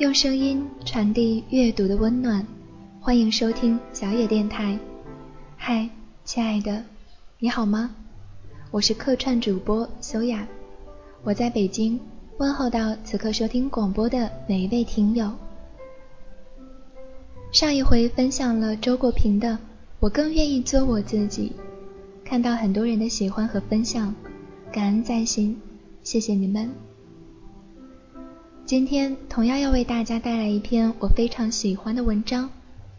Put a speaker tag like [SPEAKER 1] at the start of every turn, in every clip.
[SPEAKER 1] 用声音传递阅读的温暖，欢迎收听小野电台。嗨，亲爱的，你好吗？我是客串主播修雅，我在北京问候到此刻收听广播的每一位听友。上一回分享了周国平的《我更愿意做我自己》，看到很多人的喜欢和分享，感恩在心，谢谢你们。今天同样要为大家带来一篇我非常喜欢的文章，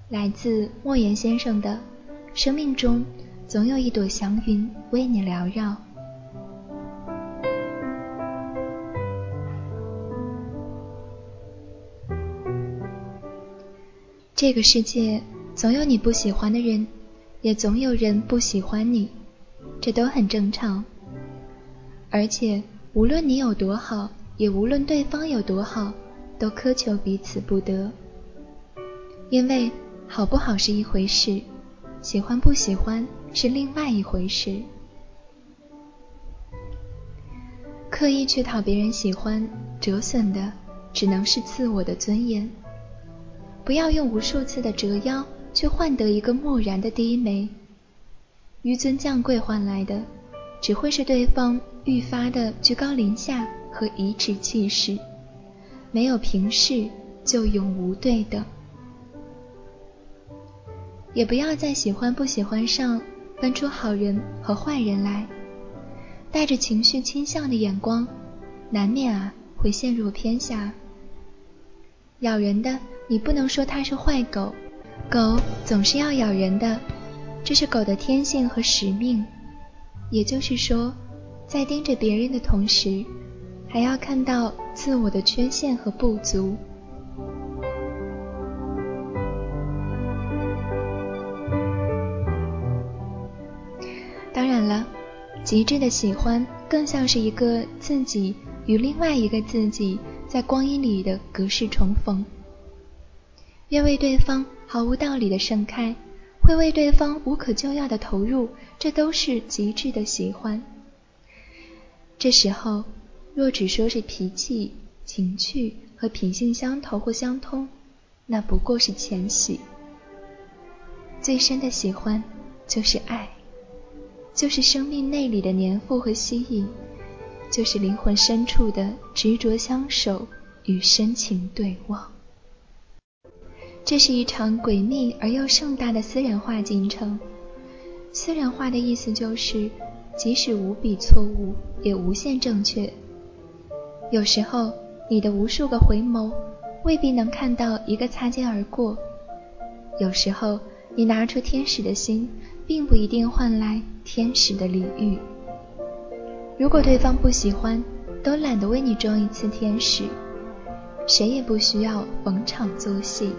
[SPEAKER 1] 来自莫言先生的《生命中总有一朵祥云为你缭绕》。这个世界总有你不喜欢的人，也总有人不喜欢你，这都很正常。而且无论你有多好。也无论对方有多好，都苛求彼此不得。因为好不好是一回事，喜欢不喜欢是另外一回事。刻意去讨别人喜欢，折损的只能是自我的尊严。不要用无数次的折腰去换得一个漠然的低眉，纡尊降贵换来的，只会是对方愈发的居高临下。和颐指气使，没有平视就永无对等。也不要在喜欢不喜欢上分出好人和坏人来，带着情绪倾向的眼光，难免啊会陷入偏狭。咬人的，你不能说它是坏狗，狗总是要咬人的，这是狗的天性和使命。也就是说，在盯着别人的同时。还要看到自我的缺陷和不足。当然了，极致的喜欢更像是一个自己与另外一个自己在光阴里的隔世重逢。愿为对方毫无道理的盛开，会为对方无可救药的投入，这都是极致的喜欢。这时候。若只说是脾气、情趣和品性相投或相通，那不过是浅喜。最深的喜欢就是爱，就是生命内里的粘附和吸引，就是灵魂深处的执着相守与深情对望。这是一场诡秘而又盛大的私人化进程。私人化的意思就是，即使无比错误，也无限正确。有时候，你的无数个回眸未必能看到一个擦肩而过；有时候，你拿出天使的心，并不一定换来天使的礼遇。如果对方不喜欢，都懒得为你装一次天使，谁也不需要逢场作戏。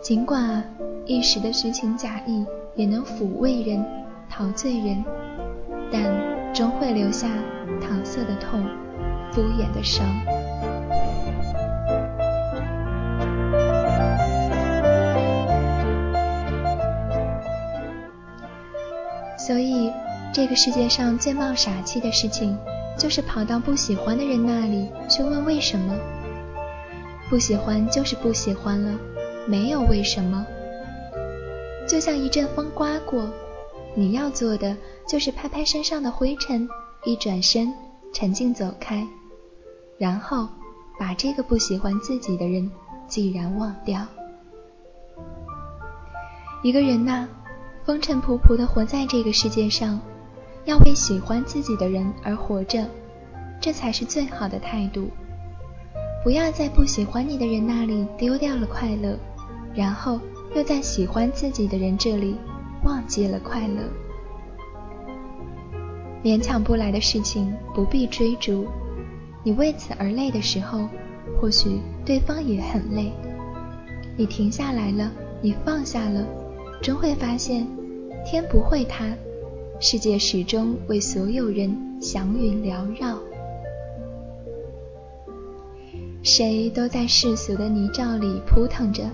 [SPEAKER 1] 尽管，一时的虚情假意也能抚慰人、陶醉人，但终会留下搪塞的痛。敷衍的伤，所以这个世界上最冒傻气的事情，就是跑到不喜欢的人那里去问为什么。不喜欢就是不喜欢了，没有为什么。就像一阵风刮过，你要做的就是拍拍身上的灰尘，一转身，沉静走开。然后把这个不喜欢自己的人既然忘掉。一个人呐，风尘仆仆的活在这个世界上，要为喜欢自己的人而活着，这才是最好的态度。不要在不喜欢你的人那里丢掉了快乐，然后又在喜欢自己的人这里忘记了快乐。勉强不来的事情不必追逐。你为此而累的时候，或许对方也很累。你停下来了，你放下了，终会发现，天不会塌，世界始终为所有人祥云缭绕。谁都在世俗的泥沼里扑腾着，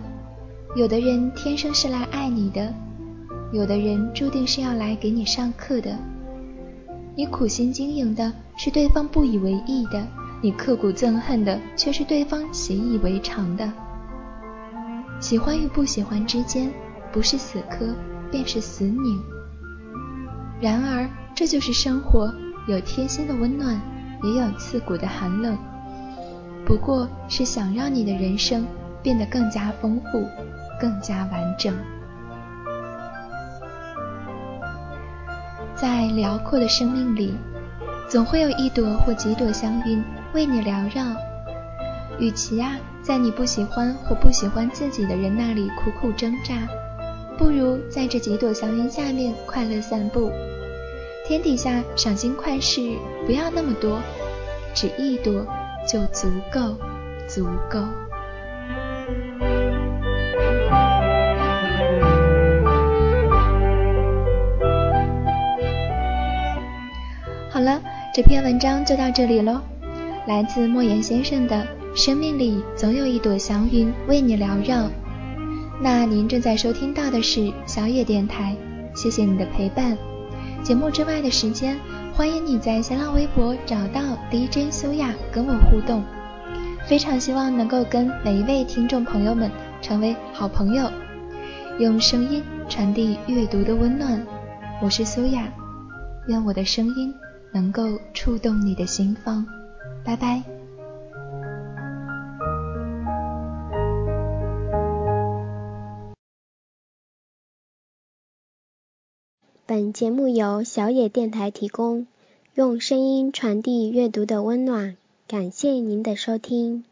[SPEAKER 1] 有的人天生是来爱你的，有的人注定是要来给你上课的。你苦心经营的是对方不以为意的。你刻骨憎恨的却是对方习以为常的。喜欢与不喜欢之间，不是死磕，便是死拧。然而，这就是生活，有贴心的温暖，也有刺骨的寒冷。不过是想让你的人生变得更加丰富，更加完整。在辽阔的生命里，总会有一朵或几朵香云为你缭绕。与其啊。在你不喜欢或不喜欢自己的人那里苦苦挣扎，不如在这几朵祥云下面快乐散步。天底下赏心快事不要那么多，只一朵就足够，足够。这篇文章就到这里喽，来自莫言先生的。生命里总有一朵祥云为你缭绕。那您正在收听到的是小野电台，谢谢你的陪伴。节目之外的时间，欢迎你在新浪微博找到 DJ 修亚跟我互动。非常希望能够跟每一位听众朋友们成为好朋友，用声音传递阅读的温暖。我是苏雅，愿我的声音能够触动你的心房。拜拜。
[SPEAKER 2] 本节目由小野电台提供，用声音传递阅读的温暖，感谢您的收听。